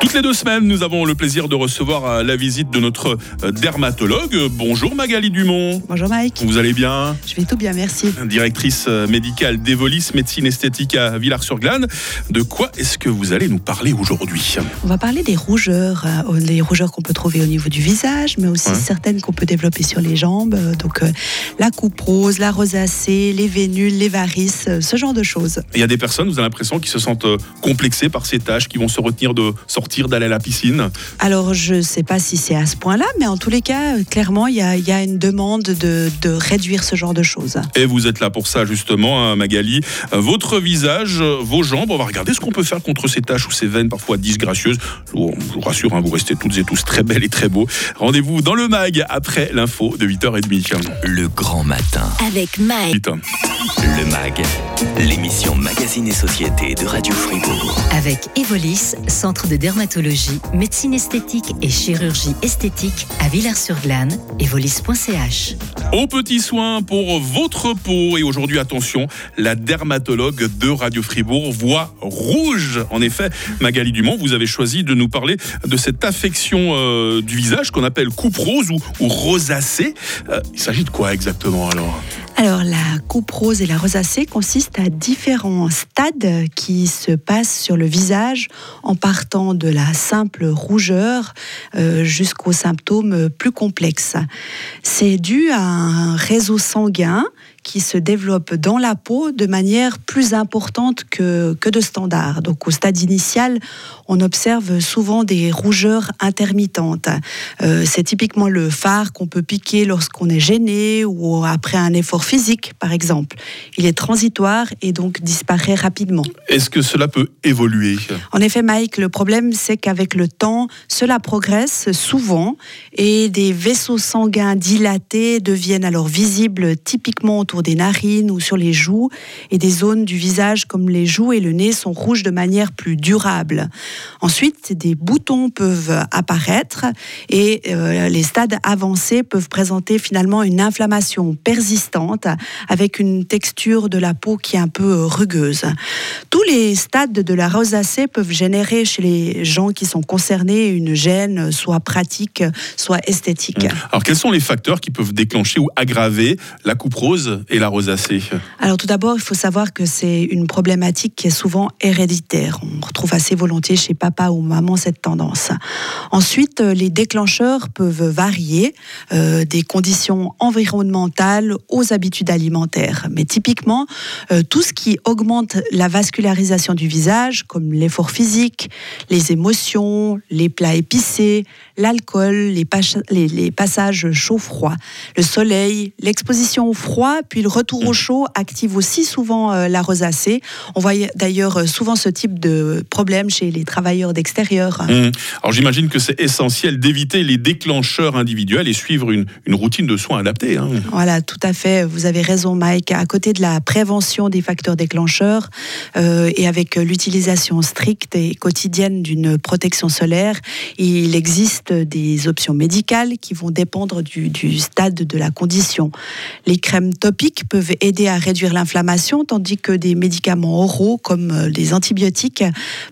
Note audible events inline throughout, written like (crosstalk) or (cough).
Toutes les deux semaines, nous avons le plaisir de recevoir euh, la visite de notre euh, dermatologue. Bonjour Magali Dumont. Bonjour Mike. Vous allez bien? Je vais tout bien, merci. Directrice euh, médicale d'Evolis Médecine Esthétique à Villars-sur-Glane. De quoi est-ce que vous allez nous parler aujourd'hui? On va parler des rougeurs, les rougeurs qu'on peut trouver au niveau du visage, mais aussi Ouais. certaines qu'on peut développer sur les jambes. Donc la coupe rose, la rosacée, les vénules, les varices, ce genre de choses. Il y a des personnes, vous avez l'impression, qui se sentent complexées par ces tâches, qui vont se retenir de sortir, d'aller à la piscine. Alors je ne sais pas si c'est à ce point-là, mais en tous les cas, euh, clairement, il y a, il y a une demande de, de réduire ce genre de choses. Et vous êtes là pour ça, justement, hein, Magali. Euh, Votre visage, euh, vos jambes, on va regarder ce qu'on peut faire contre ces taches ou ces veines parfois disgracieuses. Je vous, je vous rassure, hein, vous restez toutes et tous très belles et très beaux. Rendez-vous dans le MAG après l'info de 8h30. Le grand matin. Avec Mike. Le MAG, l'émission Magazine et Société de Radio Fribourg. Avec Evolis, centre de dermatologie, médecine esthétique et chirurgie esthétique à Villars-sur-Glane. Evolis.ch. Aux petits soins pour votre peau. Et aujourd'hui, attention, la dermatologue de Radio Fribourg voit rouge. En effet, Magali Dumont, vous avez choisi de nous parler de cette affection euh, du visage qu'on appelle coupe rose ou, ou rosacée. Euh, il s'agit de quoi exactement alors? Alors, la coupe rose et la rosacée consistent à différents stades qui se passent sur le visage en partant de la simple rougeur euh, jusqu'aux symptômes plus complexes. C'est dû à un réseau sanguin qui se développe dans la peau de manière plus importante que, que de standard. Donc au stade initial, on observe souvent des rougeurs intermittentes. Euh, c'est typiquement le phare qu'on peut piquer lorsqu'on est gêné ou après un effort physique, par exemple. Il est transitoire et donc disparaît rapidement. Est-ce que cela peut évoluer? En effet, Mike, le problème, c'est qu'avec le temps, cela progresse souvent et des vaisseaux sanguins dilatés deviennent alors visibles typiquement autour des narines ou sur les joues et des zones du visage comme les joues et le nez sont rouges de manière plus durable. Ensuite, des boutons peuvent apparaître et euh, les stades avancés peuvent présenter finalement une inflammation persistante avec une texture de la peau qui est un peu euh, rugueuse. Tous les stades de la rosacée peuvent générer chez les gens qui sont concernés une gêne, soit pratique, soit esthétique. Alors quels sont les facteurs qui peuvent déclencher ou aggraver la coupe rose et la rosacée Alors tout d'abord, il faut savoir que c'est une problématique qui est souvent héréditaire. On retrouve assez volontiers chez papa ou maman cette tendance. Ensuite, euh, les déclencheurs peuvent varier euh, des conditions environnementales aux habitudes alimentaires. Mais typiquement, euh, tout ce qui augmente la vascularisation du visage, comme l'effort physique, les émotions, les plats épicés, l'alcool, les, pas- les- les passages chaud-froid, le soleil, l'exposition au froid, puis le retour au chaud active aussi souvent euh, la rosacée. On voit d'ailleurs euh, souvent ce type de problème chez les travailleurs d'extérieur. Hum. Alors j'imagine que c'est essentiel d'éviter les déclencheurs individuels et suivre une, une routine de soins adaptée. hein. Voilà, tout à fait. Vous avez raison, Mike. À côté de la prévention des facteurs déclencheurs euh, et avec l'utilisation stricte et quotidienne d'une protection solaire, il existe des options médicales qui vont dépendre du, du stade de la condition. Les crèmes topiques peuvent aider à réduire l'inflammation, tandis que des médicaments oraux, comme euh, les antibiotiques,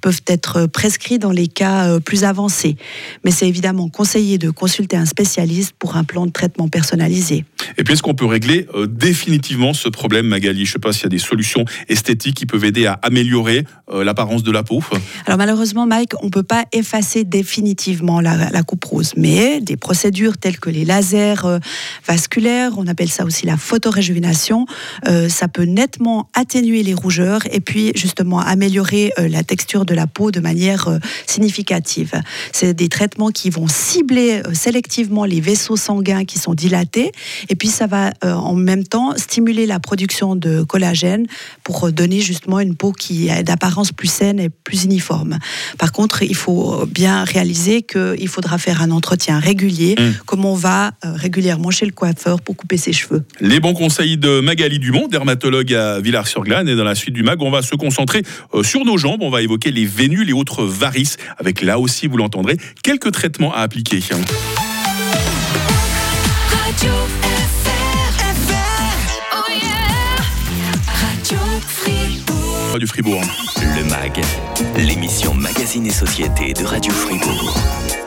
peuvent être prescrits dans les cas euh, plus avancés. Mais c'est évidemment conseillé de consulter un spécialiste pour un plan de traitement personnalisé. Et puis est-ce qu'on peut régler euh, définitivement ce problème, Magali? Je ne sais pas s'il y a des solutions esthétiques qui peuvent aider à améliorer euh, l'apparence de la peau. Alors malheureusement, Mike, on ne peut pas effacer définitivement la, la coupe rose, mais des procédures telles que les lasers euh, vasculaires, on appelle ça aussi la photorégénération, euh, ça peut nettement atténuer les rougeurs et puis justement améliorer la texture de la peau de manière significative. C'est des traitements qui vont cibler sélectivement les vaisseaux sanguins qui sont dilatés et ça va euh, en même temps stimuler la production de collagène pour euh, donner justement une peau qui est d'apparence plus saine et plus uniforme. Par contre, il faut bien réaliser qu'il faudra faire un entretien régulier, Mm. comme on va euh, régulièrement chez le coiffeur pour couper ses cheveux. Les bons conseils de Magali Dumont, dermatologue à Villars-sur-Glane. Et dans la suite du MAG, on va se concentrer euh, sur nos jambes. On va évoquer les vénules et autres varices, avec là aussi, vous l'entendrez, quelques traitements à appliquer. Radio Fribourg. Le MAG, l'émission Magazine et Société de Radio Fribourg.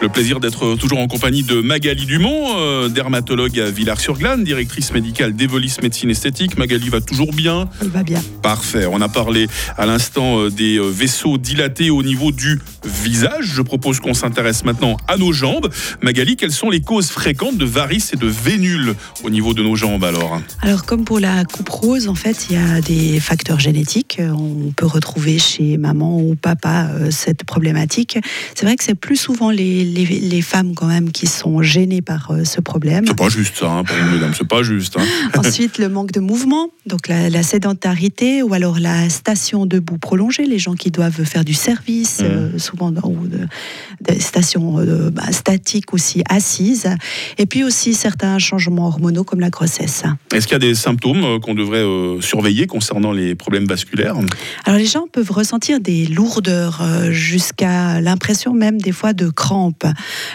Le plaisir d'être toujours en compagnie de Magali Dumont, euh, dermatologue à Villars-sur-Glane, directrice médicale d'Evolis Médecine Esthétique. Magali va toujours bien Il va bien. Parfait. On a parlé à l'instant euh, des euh, vaisseaux dilatés au niveau du visage. Je propose qu'on s'intéresse maintenant à nos jambes. Magali, quelles sont les causes fréquentes de varices et de vénules au niveau de nos jambes alors? Alors, comme pour la coupe rose, en fait, il y a des facteurs génétiques. On peut retrouver chez maman ou papa euh, cette problématique. C'est vrai que c'est plus souvent les, les, les femmes quand même qui sont gênées par euh, ce problème. C'est pas juste ça, hein, pour une mesdames, c'est pas juste. hein. (laughs) Ensuite, le manque de mouvement, donc la, la sédentarité ou alors la station debout prolongée, les gens qui doivent faire du service, Mhm. euh, souvent dans- ou de- des stations bah, statiques aussi assises, et puis aussi certains changements hormonaux comme la grossesse. Est-ce qu'il y a des symptômes qu'on devrait surveiller concernant les problèmes vasculaires? Alors les gens peuvent ressentir des lourdeurs euh, jusqu'à l'impression même des fois de crampes.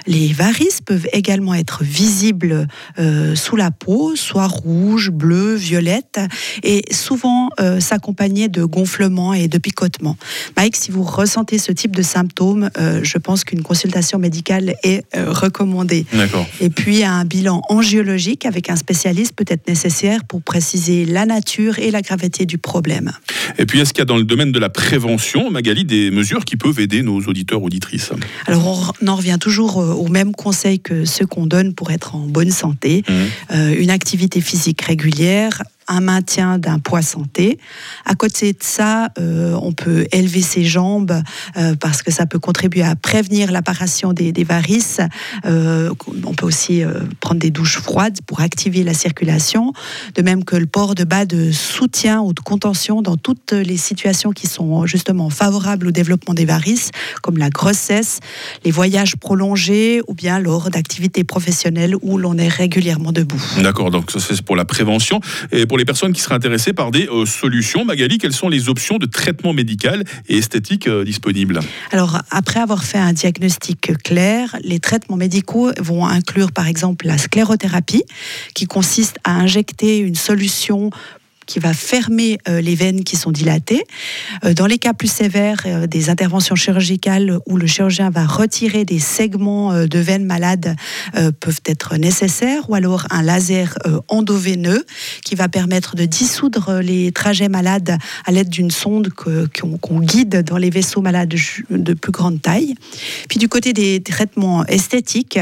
Les varices peuvent également être visibles euh, sous la peau, soit rouge, bleu, violette, et souvent euh, s'accompagner de gonflements et de picotements. Mike, si vous ressentez ce type de symptômes, euh, je pense qu'une consultation médicale est recommandée. D'accord. Et puis un bilan angiologique avec un spécialiste peut être nécessaire pour préciser la nature et la gravité du problème. Et puis, est-ce y a dans le domaine de la prévention, Magali, des mesures qui peuvent aider nos auditeurs, auditrices Alors on en revient toujours euh, au même conseil que ceux qu'on donne pour être en bonne santé. Mhm. Euh, une activité physique régulière, un maintien d'un poids santé. À côté de ça, euh, on peut élever ses jambes euh, parce que ça peut contribuer à prévenir l'apparition des, varices. Euh, on peut aussi prendre des douches froides pour activer la circulation, de même que le port de bas de soutien ou de contention dans toutes les situations qui sont justement favorables au développement des varices, comme la grossesse, les voyages prolongés ou bien lors d'activités professionnelles où l'on est régulièrement debout. D'accord, donc ça c'est pour la prévention. Et pour les personnes qui seraient intéressées par des euh, solutions, Magali, quelles sont les options de traitement médical et esthétique euh, disponibles? Alors, après avoir fait un diagnostic clair, les traitements médicaux vont inclure par exemple la sclérothérapie, qui consiste à injecter une solution qui va fermer euh, les veines qui sont dilatées. Euh, dans les cas plus sévères, euh, des interventions chirurgicales où le chirurgien va retirer des segments de veines malades peuvent être nécessaires, ou alors un laser endoveineux qui va permettre de dissoudre les trajets malades à l'aide d'une sonde qu'on guide dans les vaisseaux malades de plus grande taille. Puis du côté des traitements esthétiques,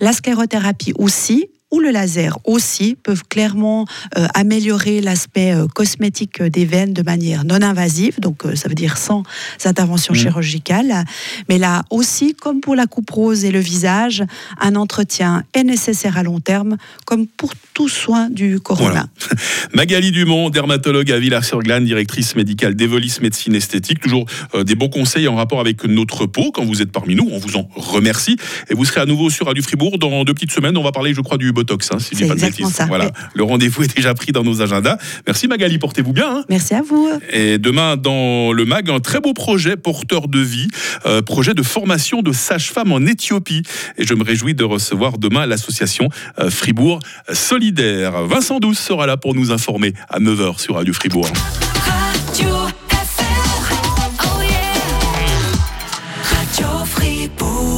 la sclérothérapie aussi ou le laser aussi peuvent clairement euh, améliorer l'aspect euh, cosmétique des veines de manière non invasive, donc euh, ça veut dire sans intervention Mhm. chirurgicale. Mais là aussi, comme pour la coupe rose et le visage, un entretien est nécessaire à long terme, comme pour tout soin du corona. Voilà. (laughs) Magali Dumont, dermatologue à Villars-sur-Glane, directrice médicale d'Evolis Médecine Esthétique. Toujours des bons conseils en rapport avec notre peau quand vous êtes parmi nous. On vous en remercie. Et vous serez à nouveau sur Radio Fribourg dans deux petites semaines. On va parler, je crois, du Botox, hein, si je dis C'est pas de exactement bêtises. ça, Voilà. oui. Le rendez-vous est déjà pris dans nos agendas. Merci Magali, portez-vous bien. hein. Merci à vous. Et demain, dans le MAG, un très beau projet porteur de vie, euh, projet de formation de sage-femme en Éthiopie. Et je me réjouis de recevoir demain l'association euh, Fribourg Solidaire. Vincent Douce sera là pour nous informer à 9h sur Radio Fribourg.